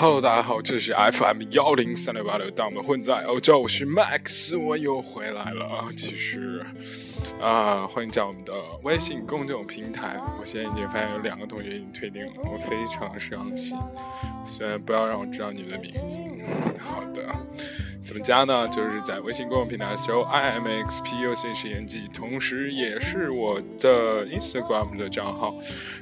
Hello，大家好，这是 FM 幺零三六八六，当我们混在欧洲，我是 Max，我又回来了。其实，啊，欢迎加我们的微信公众平台。我现在已经发现有两个同学已经退订了，我非常伤心。虽然不要让我知道你们的名字。好的。怎么加呢？就是在微信公众平台搜 i m x p u c 实验记，同时也是我的 Instagram 的账号。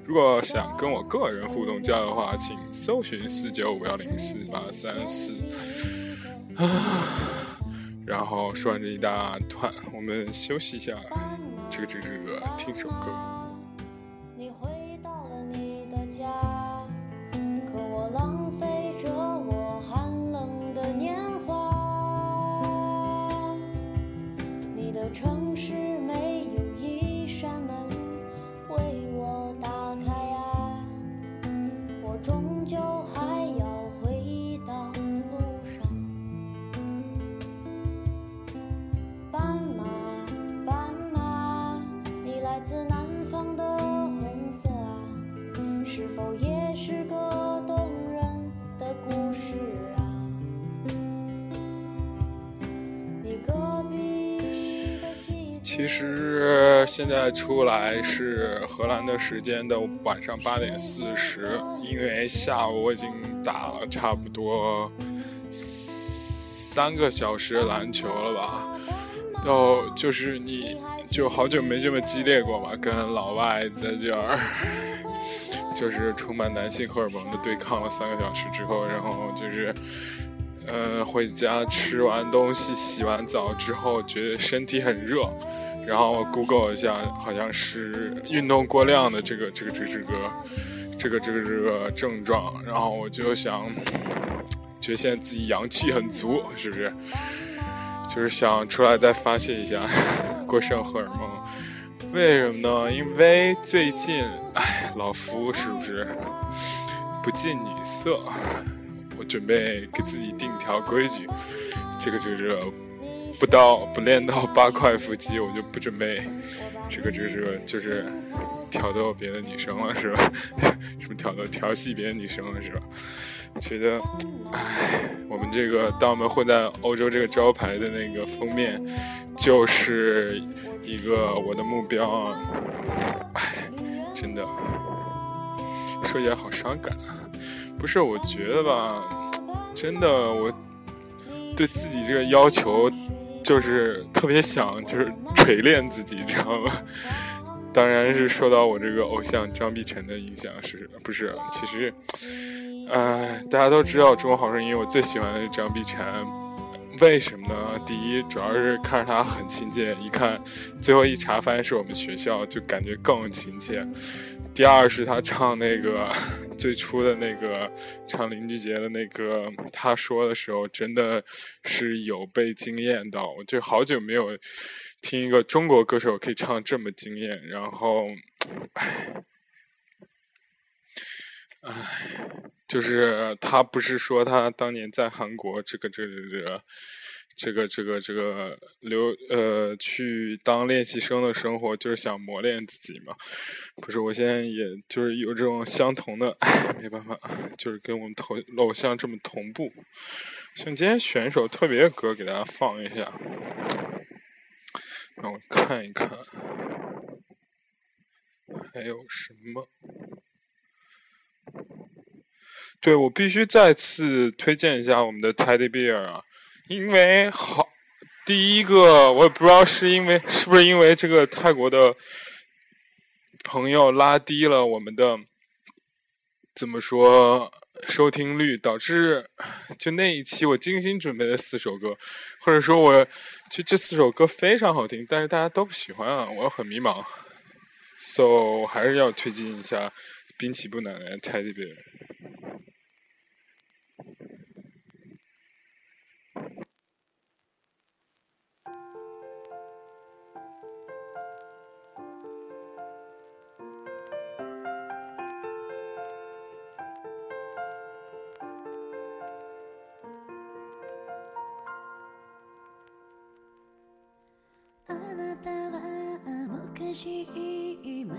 如果想跟我个人互动交流的话，请搜寻四九五幺零四八三四。啊，然后说完这一大段，我们休息一下，这个这个这个，听首歌。你回到了你的家其实现在出来是荷兰的时间的晚上八点四十，因为下午我已经打了差不多三个小时篮球了吧，都就是你就好久没这么激烈过吧，跟老外在这儿，就是充满男性荷尔蒙的对抗了三个小时之后，然后就是，呃，回家吃完东西、洗完澡之后，觉得身体很热。然后我 Google 一下，好像是运动过量的这个这个这个这个这个这个这个症状。然后我就想，觉得现在自己阳气很足，是不是？就是想出来再发泄一下 过剩荷尔蒙。为什么呢？因为最近，哎，老夫是不是不近女色？我准备给自己定条规矩，这个这个。不到不练到八块腹肌，我就不准备这个这个就是挑逗别的女生了，是吧？什么挑逗调戏别的女生了，是吧？觉得，唉，我们这个当我们混在欧洲这个招牌的那个封面，就是一个我的目标啊！唉，真的，说起来好伤感啊！不是，我觉得吧，真的，我对自己这个要求。就是特别想就是锤炼自己，知道吗？当然是受到我这个偶像张碧晨的影响，是不是？其实，呃，大家都知道《中国好声音》，我最喜欢的是张碧晨。为什么呢？第一，主要是看着他很亲切，一看最后一查发现是我们学校，就感觉更亲切。第二是他唱那个 最初的那个唱林俊杰的那个，他说的时候真的是有被惊艳到。我就好久没有听一个中国歌手可以唱这么惊艳。然后，唉，唉，就是他不是说他当年在韩国这个这个这个。这个这个这个留呃去当练习生的生活，就是想磨练自己嘛。不是，我现在也就是有这种相同的，没办法，就是跟我们头偶像这么同步。像今天选一首特别的歌给大家放一下，让我看一看还有什么。对我必须再次推荐一下我们的 Teddy Bear 啊。因为好，第一个我也不知道是因为是不是因为这个泰国的朋友拉低了我们的怎么说收听率，导致就那一期我精心准备的四首歌，或者说我就这四首歌非常好听，但是大家都不喜欢啊，我很迷茫，so 还是要推荐一下滨崎步奶奶泰迪贝。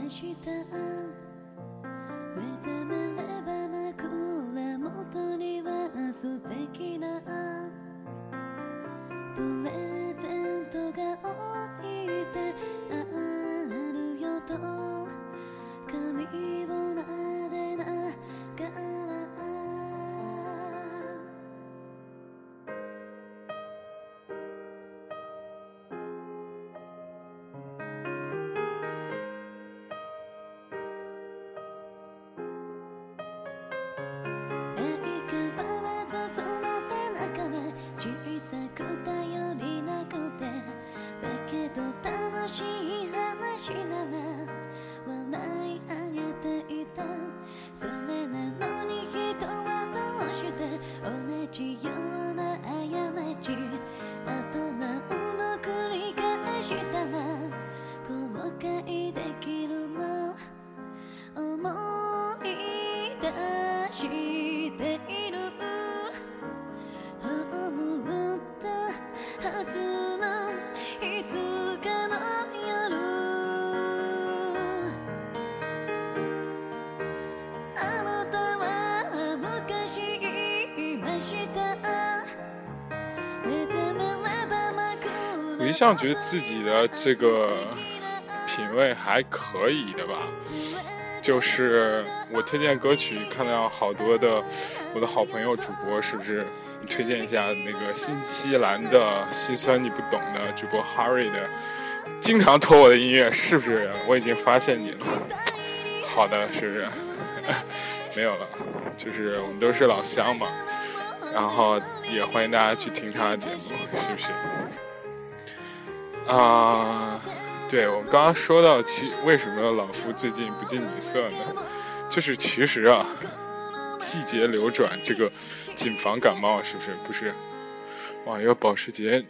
昔我一向觉得自己的这个品味还可以的吧，就是我推荐歌曲，看到好多的我的好朋友主播，是不是？你推荐一下那个新西兰的心酸你不懂的主播 Harry 的，经常偷我的音乐，是不是？我已经发现你了。好的，是不是？没有了，就是我们都是老乡嘛，然后也欢迎大家去听他的节目，是不是？啊，对我刚刚说到，其为什么老夫最近不近女色呢？就是其实啊，季节流转，这个谨防感冒，是不是？不是，哇，要保时捷，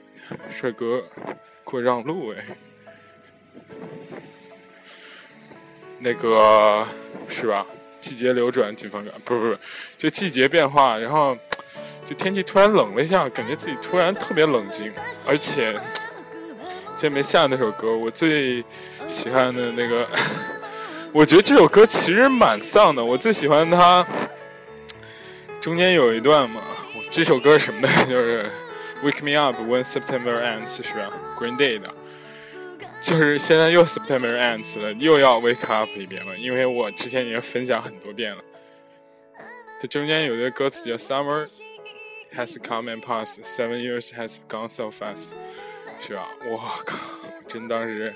帅哥，给我让路哎！那个是吧？季节流转，谨防感，不是不是，就季节变化，然后就天气突然冷了一下，感觉自己突然特别冷静，而且。见没下那首歌，我最喜欢的那个，我觉得这首歌其实蛮丧的。我最喜欢它中间有一段嘛，这首歌什么的？就是《Wake Me Up When September Ends》是吧？Green Day 的，就是现在又 September Ends 了，又要 Wake Up 一遍了。因为我之前已经分享很多遍了。它中间有一个歌词叫 “Summer has come and passed, seven years has gone so fast”。是吧？我靠！真当时，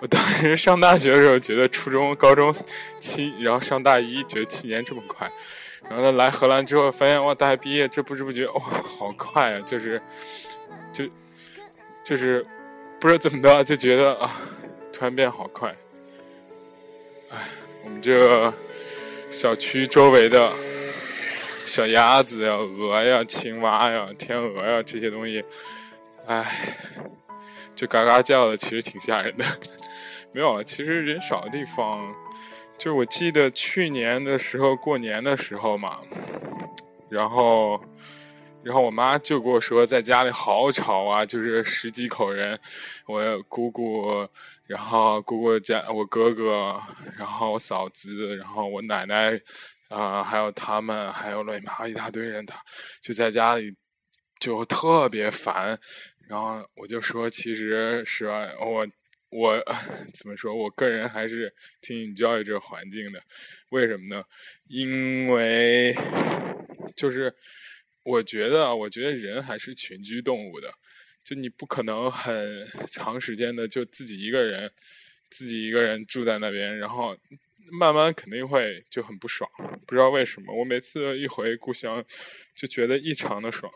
我当时上大学的时候觉得初中、高中七，然后上大一觉得七年这么快，然后呢来荷兰之后发现哇，大学毕业这不知不觉哇，好快啊！就是，就，就是不知道怎么的就觉得啊，突然变好快。哎，我们这小区周围的小鸭子呀、鹅呀、青蛙呀、天鹅呀这些东西。唉，就嘎嘎叫的，其实挺吓人的。没有了，其实人少的地方，就是我记得去年的时候过年的时候嘛，然后，然后我妈就跟我说，在家里好吵啊，就是十几口人，我姑姑，然后姑姑家我哥哥，然后我嫂子，然后我奶奶，啊，还有他们，还有乱七八糟一大堆人，他就在家里就特别烦。然后我就说，其实是吧，我我 怎么说？我个人还是挺教育这个环境的。为什么呢？因为就是我觉得，我觉得人还是群居动物的。就你不可能很长时间的就自己一个人，自己一个人住在那边，然后慢慢肯定会就很不爽。不知道为什么，我每次一回故乡就觉得异常的爽。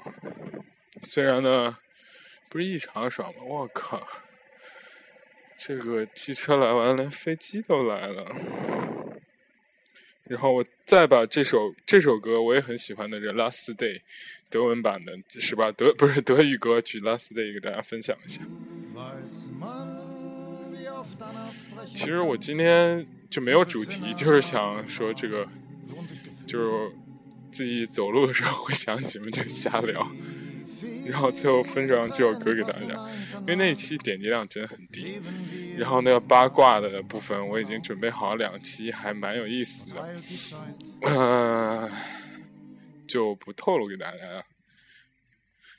虽然呢。不是异常爽吗？我靠！这个机车来完，连飞机都来了。然后我再把这首这首歌我也很喜欢的这《Last Day》德文版的，是吧？德不是德语歌曲《Last Day》给大家分享一下。其实我今天就没有主题，就是想说这个，就是自己走路的时候会想起什么就瞎聊。然后最后分享这首歌给大家，因为那一期点击量真的很低。然后那个八卦的部分我已经准备好两期，还蛮有意思的，嗯，就不透露给大家了。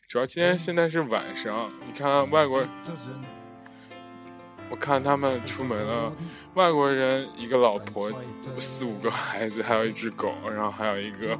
主要今天现在是晚上，你看外国，我看他们出门了，外国人一个老婆，四五个孩子，还有一只狗，然后还有一个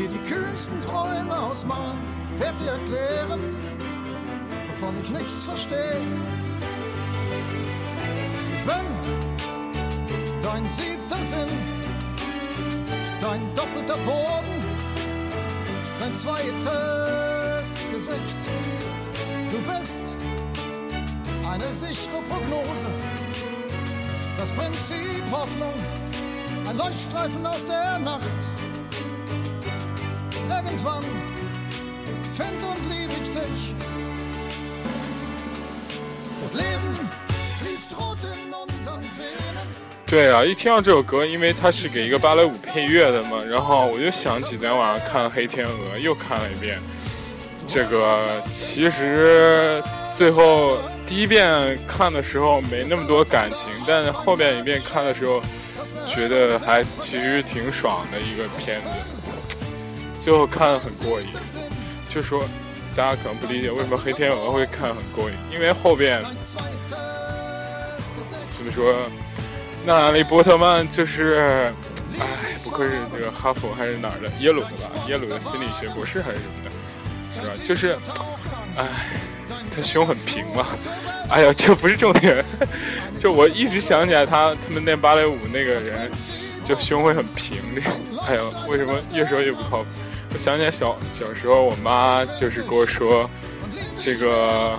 dir die kühnsten Träume ausmalen, wird dir erklären, wovon ich nichts verstehe. Ich bin dein siebter Sinn, dein doppelter Boden, dein zweites Gesicht. Du bist eine sichere Prognose, das Prinzip Hoffnung, ein Leuchtstreifen aus der Nacht. Seven one，对啊，一听到这首歌，因为它是给一个芭蕾舞配乐的嘛，然后我就想起昨天晚上看《黑天鹅》，又看了一遍。这个其实最后第一遍看的时候没那么多感情，但是后边一遍看的时候，觉得还其实挺爽的一个片子，最后看的很过瘾。就说大家可能不理解为什么黑天鹅会看很过瘾，因为后边怎么说，那里波特曼就是，哎，不愧是这个哈佛还是哪儿的耶鲁的吧？耶鲁的心理学博士还是什么的。是吧？就是，哎，他胸很平嘛。哎呀，这不是重点。就我一直想起来他他们练芭蕾舞那个人，就胸会很平的。哎呦，为什么越说越不靠谱？我想起来小小时候，我妈就是跟我说，这个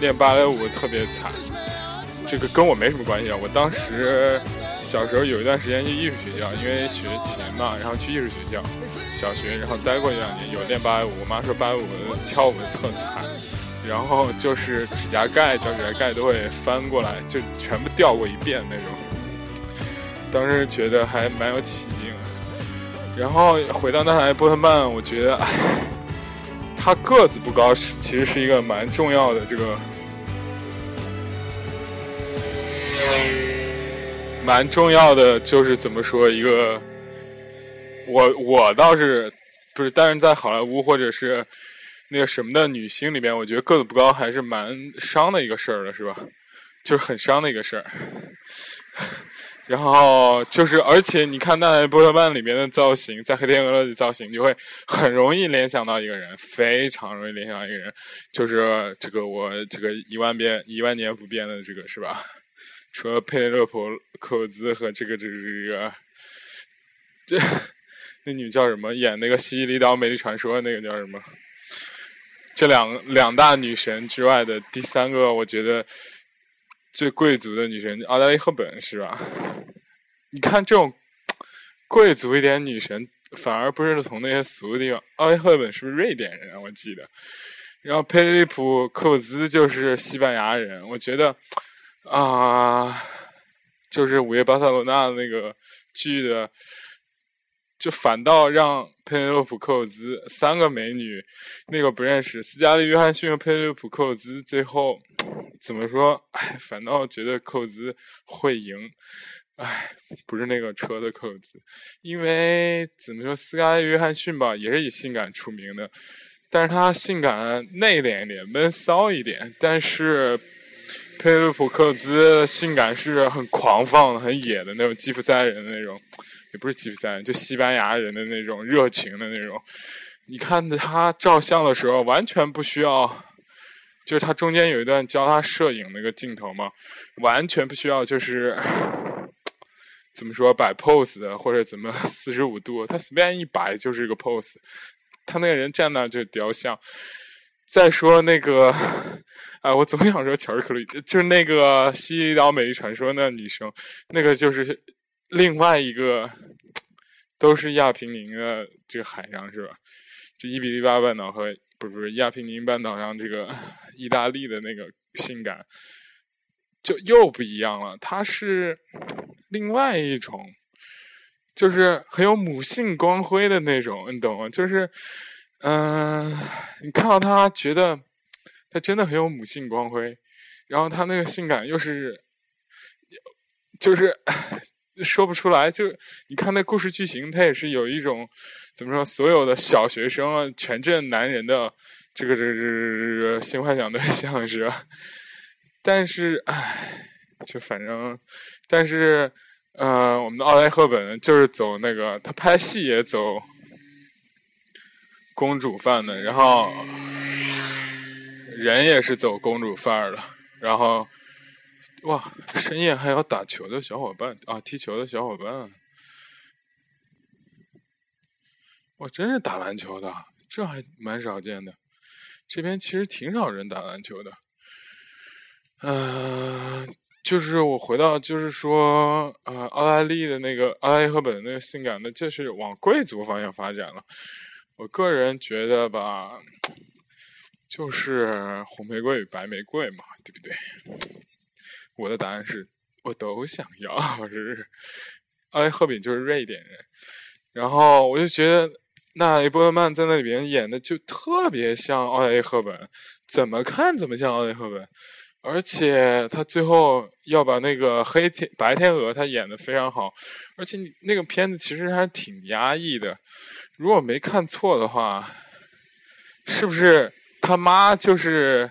练芭蕾舞特别惨。这个跟我没什么关系啊。我当时小时候有一段时间去艺术学校，因为学琴嘛，然后去艺术学校。小学，然后待过一两年，有练芭蕾舞。我妈说芭蕾舞跳舞特惨，然后就是指甲盖、脚趾甲盖都会翻过来，就全部掉过一遍那种。当时觉得还蛮有起劲。然后回到那台波特曼，我觉得，哎，他个子不高，是其实是一个蛮重要的这个，蛮重要的，就是怎么说一个。我我倒是不是，但是在好莱坞或者是那个什么的女星里边，我觉得个子不高还是蛮伤的一个事儿的，是吧？就是很伤的一个事儿。然后就是，而且你看《那波特曼》里面的造型，在《黑天鹅》的造型，就会很容易联想到一个人，非常容易联想到一个人，就是这个我这个一万遍一万年不变的这个，是吧？除了佩内洛普·科兹和这个这个这个这。那女叫什么？演那个《西西里岛美丽传说》那个叫什么？这两两大女神之外的第三个，我觉得最贵族的女神奥黛丽·赫本是吧？你看这种贵族一点女神，反而不是从那些俗的地方。奥黛丽·赫本是不是瑞典人？我记得。然后佩利普·科兹就是西班牙人。我觉得啊，就是《午夜巴塞罗那》那个剧的。就反倒让佩内洛普·克鲁兹三个美女，那个不认识斯嘉丽·约翰逊和佩内洛普·克鲁兹，最后怎么说？哎，反倒觉得克鲁兹会赢。哎，不是那个车的克鲁兹，因为怎么说，斯嘉丽·约翰逊吧，也是以性感出名的，但是她性感内敛一点，闷骚一点。但是佩内洛普·克兹性感是很狂放的、很野的那种吉普赛人的那种。也不是吉普赛人，就西班牙人的那种热情的那种。你看他照相的时候，完全不需要，就是他中间有一段教他摄影那个镜头嘛，完全不需要，就是怎么说摆 pose 的或者怎么四十五度，他随便一摆就是一个 pose。他那个人站那就雕像，再说那个，啊，我总想说乔治克鲁，就是那个《西岛美丽传说》那女生，那个就是另外一个，都是亚平宁的这个海上是吧？就伊比利巴半岛和不是不是亚平宁半岛上这个意大利的那个性感，就又不一样了。它是另外一种，就是很有母性光辉的那种，你懂吗？就是。嗯，你看到他，觉得他真的很有母性光辉，然后他那个性感又是，就是 说不出来。就你看那故事剧情，他也是有一种怎么说，所有的小学生啊，全镇男人的这个这个这个性幻想对象 是？但是，唉，就反正，但是，呃，我们的奥莱赫本就是走那个，他拍戏也走。公主范的，然后人也是走公主范儿的，然后哇，深夜还有打球的小伙伴啊，踢球的小伙伴，哇，真是打篮球的，这还蛮少见的。这边其实挺少人打篮球的，嗯，就是我回到，就是说，呃，奥黛丽的那个奥黛丽赫本那个性感的，就是往贵族方向发展了。我个人觉得吧，就是红玫瑰与白玫瑰嘛，对不对？我的答案是，我都想要。是，哎，赫本就是瑞典人，然后我就觉得，那波特曼在那里边演的就特别像奥黛丽·赫本，怎么看怎么像奥黛丽·赫本，而且他最后要把那个黑天白天鹅他演的非常好，而且你那个片子其实还挺压抑的。如果没看错的话，是不是他妈就是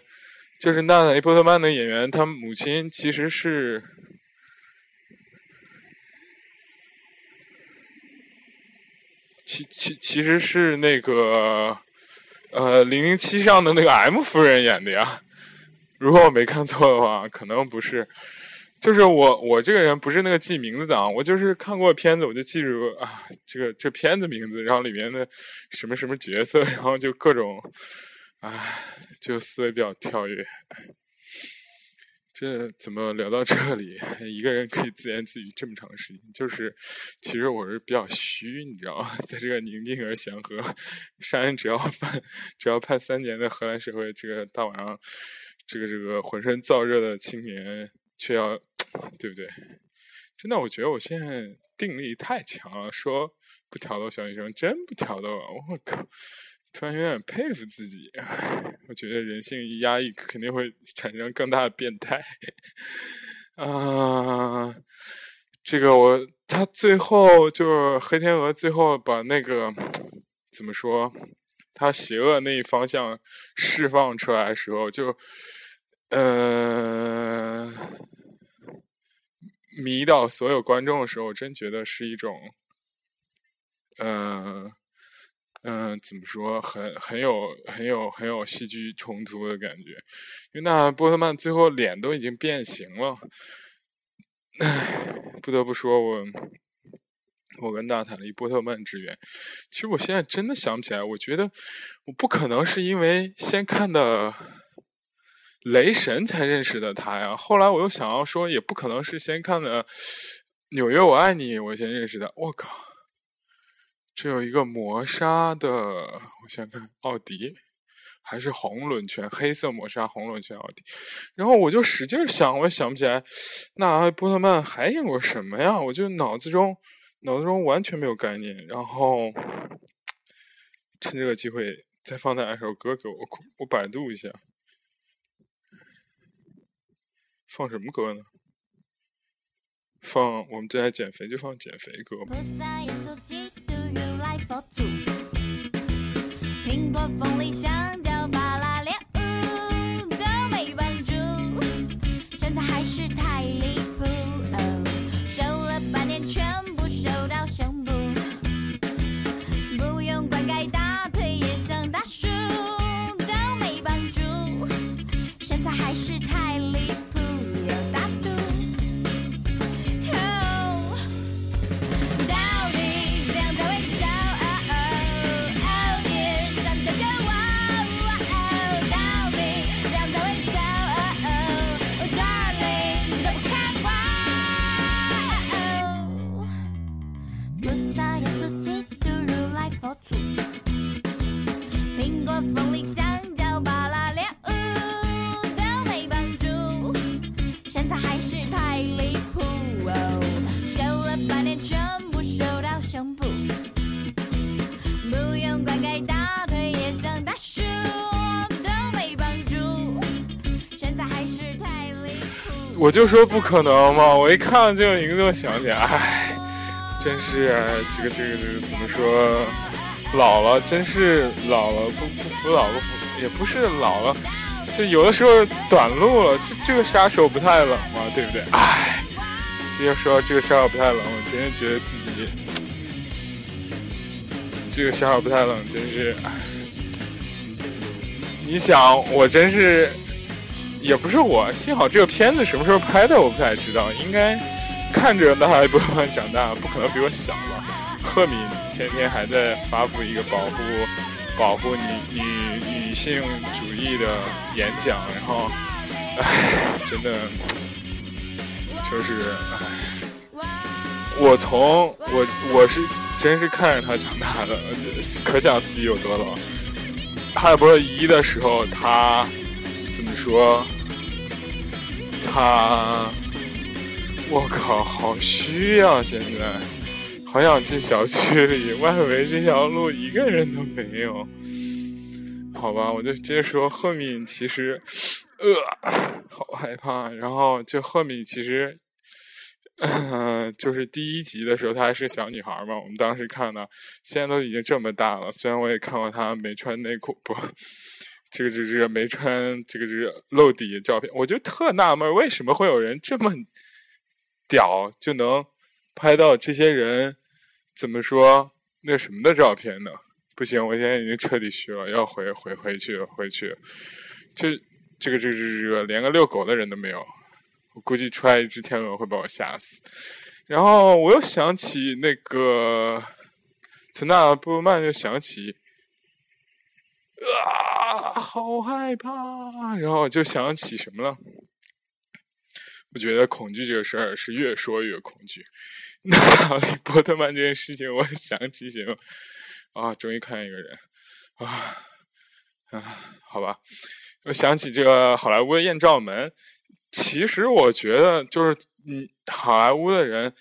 就是娜塔莉波特曼的演员？他母亲其实是其其其实是那个呃零零七上的那个 M 夫人演的呀。如果我没看错的话，可能不是。就是我，我这个人不是那个记名字的啊，我就是看过片子，我就记住啊，这个这片子名字，然后里面的什么什么角色，然后就各种，啊，就思维比较跳跃。这怎么聊到这里？一个人可以自言自语这么长时间，就是其实我是比较虚，你知道吗？在这个宁静而祥和、杀人只要判 只要判三年的荷兰社会，这个大晚上，这个这个浑身燥热的青年。却要，对不对？真的，我觉得我现在定力太强了，说不挑逗小女生，真不挑逗了。我靠，突然有点佩服自己。我觉得人性一压抑，肯定会产生更大的变态。啊，这个我他最后就是黑天鹅，最后把那个怎么说，他邪恶那一方向释放出来的时候，就。呃，迷倒所有观众的时候，我真觉得是一种，嗯嗯，怎么说，很很有很有很有戏剧冲突的感觉。因为那波特曼最后脸都已经变形了，唉，不得不说，我我跟娜塔莉波特曼之缘，其实我现在真的想不起来。我觉得我不可能是因为先看的。雷神才认识的他呀，后来我又想要说，也不可能是先看的《纽约我爱你》，我先认识的。我靠，这有一个磨砂的，我先看奥迪，还是红轮圈，黑色磨砂红轮圈奥迪。然后我就使劲想，我也想不起来，那波特曼还演过什么呀？我就脑子中脑子中完全没有概念。然后 趁这个机会再放那首歌给我，我百度一下。放什么歌呢？放我们正在减肥，就放减肥歌。苹果、凤梨、香我就说不可能嘛！我一看这个名字，我想起来，哎，真是这个这个这个怎么说？老了，真是老了，不不服老不服，也不是老了，就有的时候短路了。这这个杀手不太冷嘛，对不对？哎，今天说这个杀手不太冷，我真是觉得自己这个杀手不太冷，真是。你想，我真是。也不是我，幸好这个片子什么时候拍的我不太知道，应该看着那还不慢长大，不可能比我小吧？赫敏前天还在发布一个保护保护女女女性主义的演讲，然后，唉，真的就是唉，我从我我是真是看着他长大的，可想自己有多老。哈利波特一的时候他。怎么说？他，我靠，好虚啊！现在，好想进小区里，外围这条路一个人都没有。好吧，我就接着说，赫敏其实，呃，好害怕。然后就赫敏其实，嗯，就是第一集的时候，她还是小女孩嘛。我们当时看的，现在都已经这么大了。虽然我也看过她没穿内裤，不。这个这个没穿这个这个露底照片，我就特纳闷，为什么会有人这么屌就能拍到这些人怎么说那什么的照片呢？不行，我现在已经彻底虚了，要回回回去回去。就这个这个这个连个遛狗的人都没有，我估计出来一只天鹅会把我吓死。然后我又想起那个从那布鲁曼，就想起。啊，好害怕！然后就想起什么了？我觉得恐惧这个事儿是越说越恐惧。那哈利波特曼这件事情，我想起什么？啊，终于看见一个人啊啊！好吧，我想起这个好莱坞的艳照门。其实我觉得，就是嗯，好莱坞的人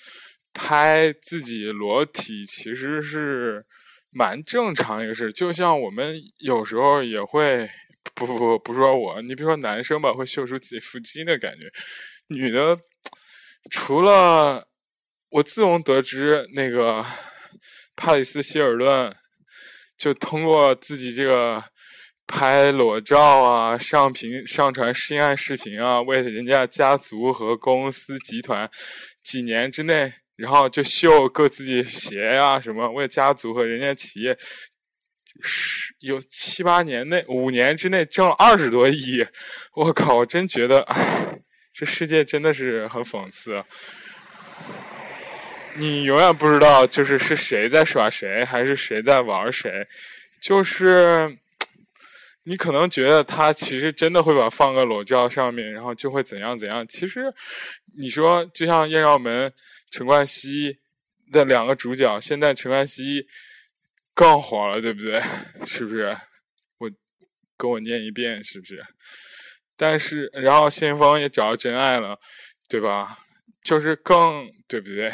拍自己裸体，其实是。蛮正常一个事，就像我们有时候也会，不不不，不说我，你比如说男生吧，会秀出自己腹肌的感觉，女的，除了我自从得知那个帕里斯希尔顿，就通过自己这个拍裸照啊，上屏上传性爱视频啊，为人家家族和公司集团几年之内。然后就秀各自己鞋呀什么，为家族和人家企业，十有七八年内五年之内挣了二十多亿，我靠！我真觉得，这世界真的是很讽刺。你永远不知道，就是是谁在耍谁，还是谁在玩谁。就是你可能觉得他其实真的会把放个裸照上面，然后就会怎样怎样。其实你说，就像艳照门。陈冠希的两个主角，现在陈冠希更火了，对不对？是不是？我跟我念一遍，是不是？但是，然后谢霆锋也找到真爱了，对吧？就是更对不对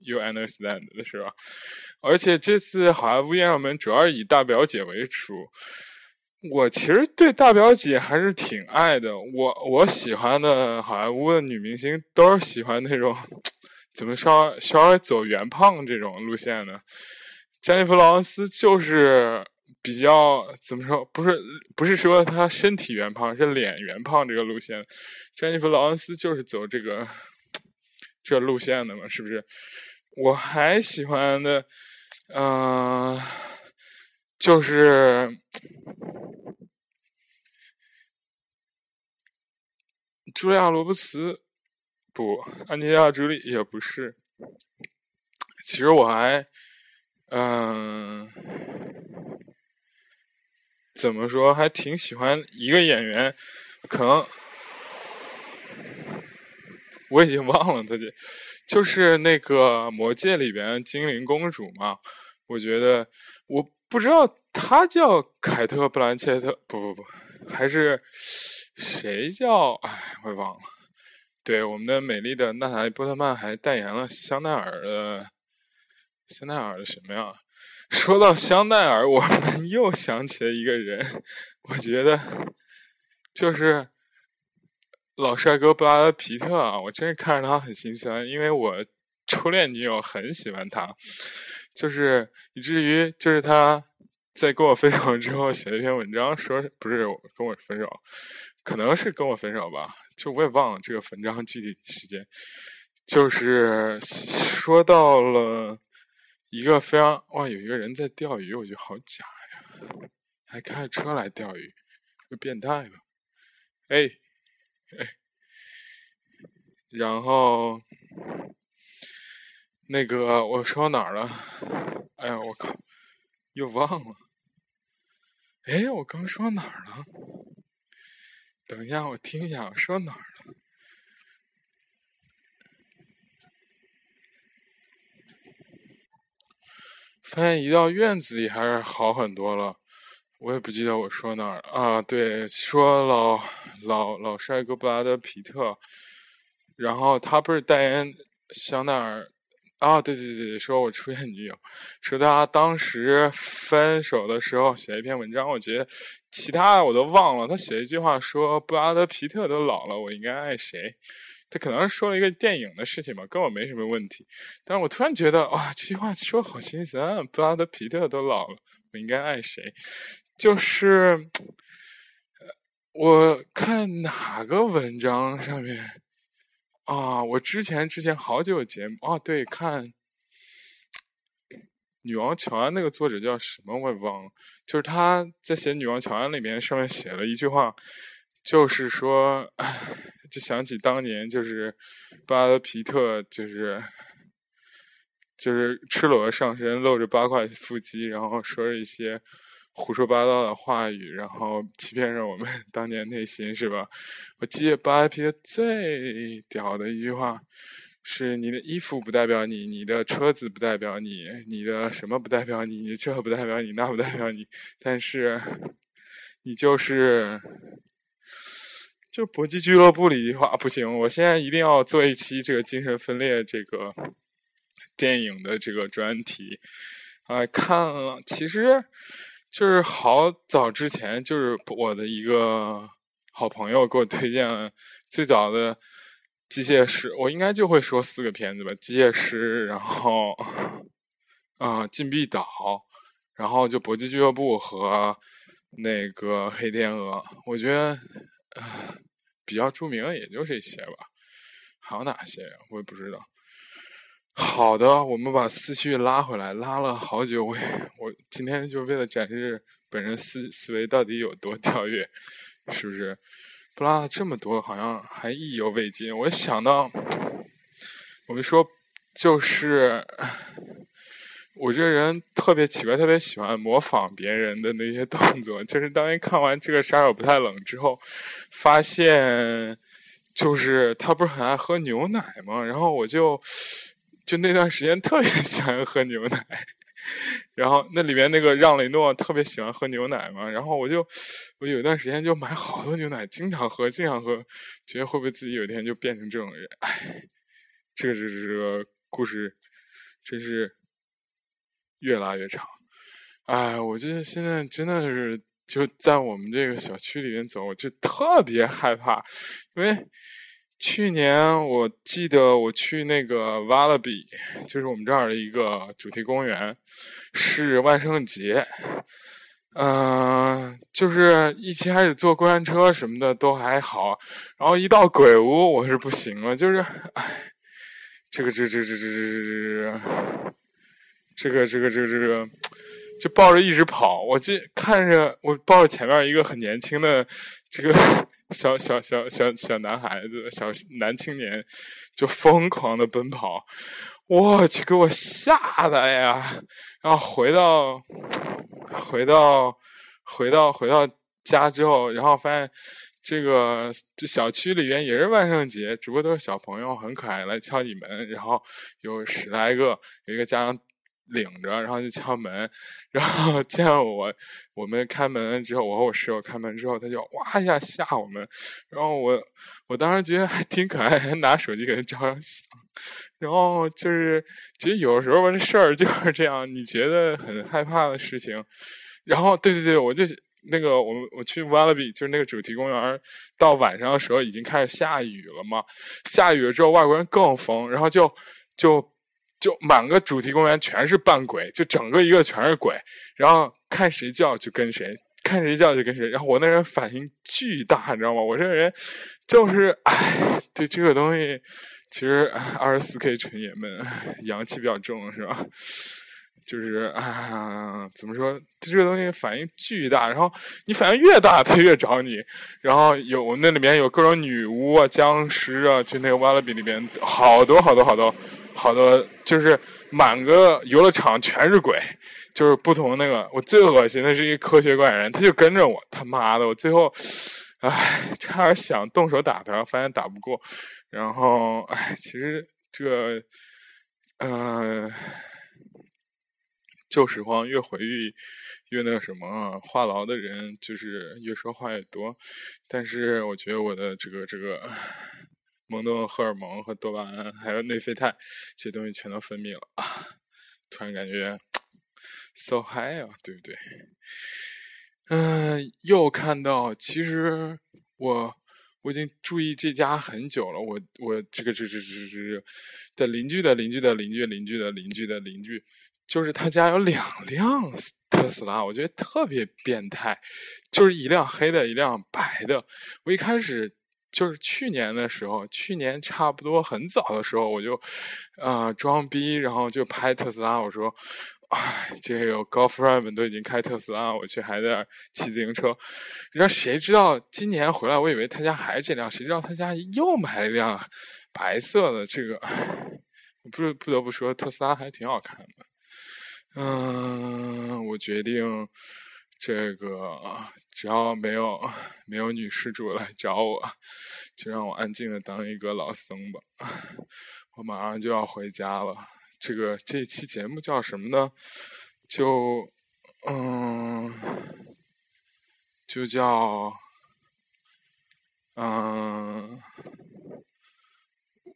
？You understand 是吧？而且这次好莱坞艳照门主要以大表姐为主，我其实对大表姐还是挺爱的。我我喜欢的好莱坞的女明星都是喜欢那种。怎么稍稍微走圆胖这种路线呢？詹妮弗·劳恩斯就是比较怎么说？不是不是说她身体圆胖，是脸圆胖这个路线。詹妮弗·劳恩斯就是走这个这路线的嘛，是不是？我还喜欢的，嗯，就是茱莉亚·罗伯茨。不，安吉亚·朱莉也不是。其实我还，嗯，怎么说，还挺喜欢一个演员，可能我已经忘了他的，就是那个《魔戒》里边精灵公主嘛。我觉得，我不知道她叫凯特·布兰切特，不不不，还是谁叫？哎，我忘了。对，我们的美丽的娜塔莉波特曼还代言了香奈儿的香奈儿的什么呀？说到香奈儿，我们又想起了一个人，我觉得就是老帅哥布拉德皮特啊，我真是看着他很心酸，因为我初恋女友很喜欢他，就是以至于就是他在跟我分手之后写了一篇文章，说不是跟我分手，可能是跟我分手吧，就我也忘了这个文章具体时间，就是说到了一个非常哇，有一个人在钓鱼，我觉得好假呀，还开着车来钓鱼，就变态吧？哎。哎，然后那个我说到哪儿了？哎呀，我靠，又忘了。哎，我刚说到哪儿了？等一下，我听一下，我说哪儿了？发现一到院子里还是好很多了。我也不记得我说哪儿啊？对，说老老老帅哥布拉德皮特，然后他不是代言香奈儿啊？对对对对，说我初恋女友，说他当时分手的时候写了一篇文章，我觉得其他我都忘了。他写一句话说布拉德皮特都老了，我应该爱谁？他可能说了一个电影的事情吧，跟我没什么问题。但是我突然觉得啊，这句话说好心酸，布拉德皮特都老了，我应该爱谁？就是，我看哪个文章上面啊？我之前之前好久有节目啊，对，看《女王乔安》那个作者叫什么我也忘了，就是他在写《女王乔安》里面上面写了一句话，就是说，就想起当年就是布拉德皮特就是就是赤裸上身露着八块腹肌，然后说了一些。胡说八道的话语，然后欺骗着我们 当年内心，是吧？我记得八 P 的最屌的一句话是：“你的衣服不代表你，你的车子不代表你，你的什么不代表你，你这不代表你，那不代表你，但是你就是就搏击俱乐部里一句话不行，我现在一定要做一期这个精神分裂这个电影的这个专题。哎，看了，其实。就是好早之前，就是我的一个好朋友给我推荐最早的机械师，我应该就会说四个片子吧：机械师，然后啊禁闭岛，然后就搏击俱乐部和那个黑天鹅。我觉得比较著名的也就这些吧，还有哪些我也不知道。好的，我们把思绪拉回来，拉了好久。我 我今天就为了展示本人思思维到底有多跳跃，是不是？不拉这么多，好像还意犹未尽。我想到，我们说就是我这人特别奇怪，特别喜欢模仿别人的那些动作。就是当年看完这个《杀手不太冷》之后，发现就是他不是很爱喝牛奶吗？然后我就。就那段时间特别 喜欢喝牛奶，然后那里面那个让雷诺特别喜欢喝牛奶嘛，然后我就我有一段时间就买好多牛奶，经常喝，经常喝，觉得会不会自己有一天就变成这种人？哎，这个这这个故事真是越拉越长。哎，我觉得现在真的是就在我们这个小区里面走，我就特别害怕，因为。去年我记得我去那个瓦勒比，就是我们这儿的一个主题公园，是万圣节，嗯，就是一起开始坐过山车什么的都还好，然后一到鬼屋我是不行了，就是，哎，这个这这这这这这个这个这个这个，就抱着一直跑，我就看着我抱着前面一个很年轻的这个。小小小小小男孩子，小男青年就疯狂的奔跑，我去，给我吓的呀！然后回到回到回到回到家之后，然后发现这个这小区里边也是万圣节，只不过都是小朋友，很可爱，来敲你门，然后有十来个，有一个家长。领着，然后就敲门，然后见我，我们开门之后，我和我室友开门之后，他就哇一下吓我们，然后我我当时觉得还挺可爱，还拿手机给他照张相，然后就是其实有时候吧这事儿就是这样，你觉得很害怕的事情，然后对对对，我就那个我我去 Wallaby 就是那个主题公园，到晚上的时候已经开始下雨了嘛。下雨了之后，外国人更疯，然后就就就满个主题公园全是扮鬼，就整个一个全是鬼，然后看谁叫就跟谁，看谁叫就跟谁。然后我那人反应巨大，你知道吗？我这个人就是哎，对这个东西，其实二十四 K 纯爷们阳气比较重，是吧？就是啊，怎么说？这个东西反应巨大，然后你反应越大，它越找你。然后有那里面有各种女巫啊、僵尸啊，就那个瓦拉比里边好多好多好多好多，好多就是满个游乐场全是鬼，就是不同那个。我最恶心的是一科学怪人，他就跟着我，他妈的！我最后，唉，差点想动手打他，发现打不过。然后，唉，其实这个，嗯。旧时光越回忆越那个什么，话痨的人就是越说话越多。但是我觉得我的这个这个蒙多荷尔蒙和多巴胺还有内啡肽这些东西全都分泌了啊！突然感觉 so high 啊，对不对？嗯，又看到，其实我我已经注意这家很久了。我我这个这这这这的邻居的邻居的邻居邻居的邻居的邻居。就是他家有两辆特斯拉，我觉得特别变态，就是一辆黑的，一辆白的。我一开始就是去年的时候，去年差不多很早的时候，我就啊装逼，然后就拍特斯拉。我说，哎，这个高富帅们都已经开特斯拉，我却还在骑自行车。然后谁知道今年回来，我以为他家还是这辆，谁知道他家又买了一辆白色的。这个 不不得不说，特斯拉还挺好看的。嗯，我决定，这个只要没有没有女施主来找我，就让我安静的当一个老僧吧。我马上就要回家了。这个这期节目叫什么呢？就嗯，就叫嗯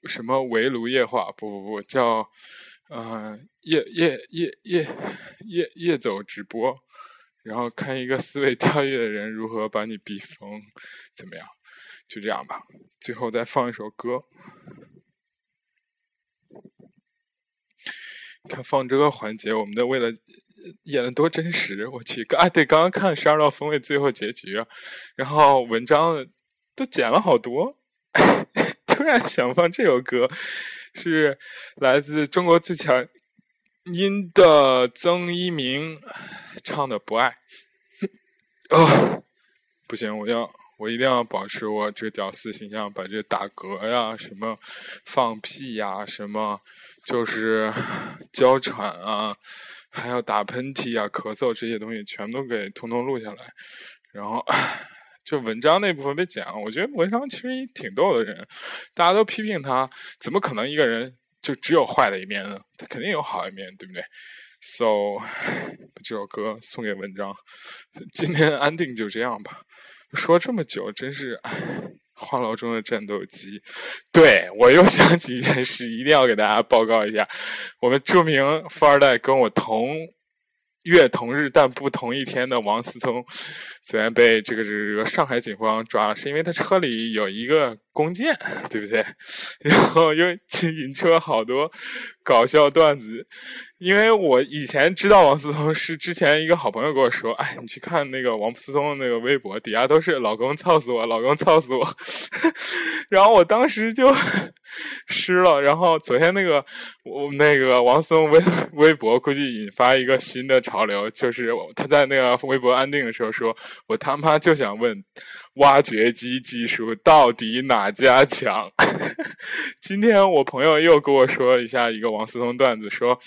什么围炉夜话？不不不，叫。嗯，夜夜夜夜夜夜走直播，然后看一个思维跳跃的人如何把你逼疯，怎么样？就这样吧。最后再放一首歌。看放这个环节，我们的为了演的多真实，我去！啊，对，刚刚看《十二道锋味》最后结局，然后文章都剪了好多，突然想放这首歌。是来自中国最强音的曾一鸣唱的《不爱》。哦，不行，我要我一定要保持我这个屌丝形象，把这打嗝呀、什么放屁呀、什么就是娇喘啊，还有打喷嚏啊、咳嗽这些东西，全都给通通录下来，然后。就文章那部分被剪了，我觉得文章其实挺逗的人，大家都批评他，怎么可能一个人就只有坏的一面呢？他肯定有好一面，对不对？So，把这首歌送给文章，今天安定就这样吧。说这么久，真是话痨中的战斗机。对我又想起一件事，一定要给大家报告一下，我们著名富二代跟我同。月同日但不同一天的王思聪，虽然被这个这个上海警方抓了，是因为他车里有一个弓箭，对不对？然后又 引出了好多搞笑段子。因为我以前知道王思聪是之前一个好朋友跟我说，哎，你去看那个王思聪的那个微博，底下都是老公操死我，老公操死我。然后我当时就 湿了。然后昨天那个我那个王思聪微微博估计引发一个新的潮流，就是他在那个微博安定的时候说，我他妈就想问，挖掘机技术到底哪家强？今天我朋友又跟我说了一下一个王思聪段子，说。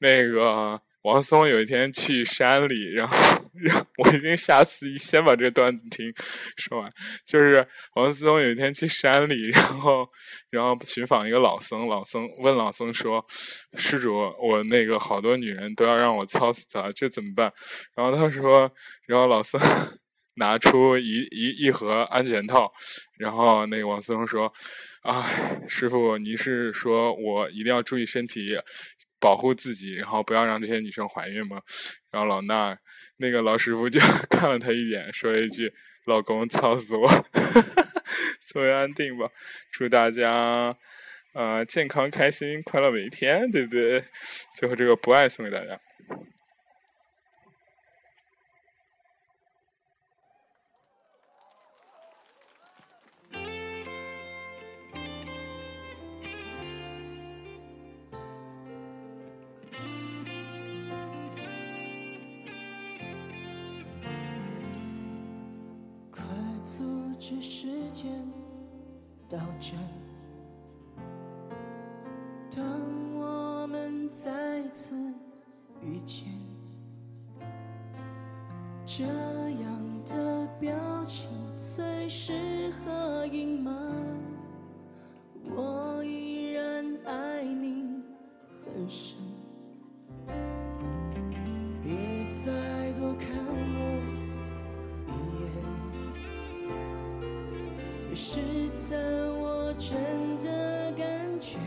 那个王思聪有一天去山里，然后，让我一定下次先把这段子听说完。就是王思聪有一天去山里，然后，然后 寻访一个老僧，老僧问老僧说：“施主，我那个好多女人都要让我操死她，这怎么办？”然后他说，然后老僧拿出一一一盒安全套，然后那个王思聪说：“啊，师傅，你是说我一定要注意身体？”保护自己，然后不要让这些女生怀孕吗。然后老衲那个老师傅就 看了他一眼，说了一句：“老公操死我，作为安定吧。”祝大家呃健康开心快乐每一天，对不对？最后这个不爱送给大家。是时间倒转，当我们再次遇见，这样的表情最适合隐瞒。我依然爱你很深，别再多看我。试探我真的感觉，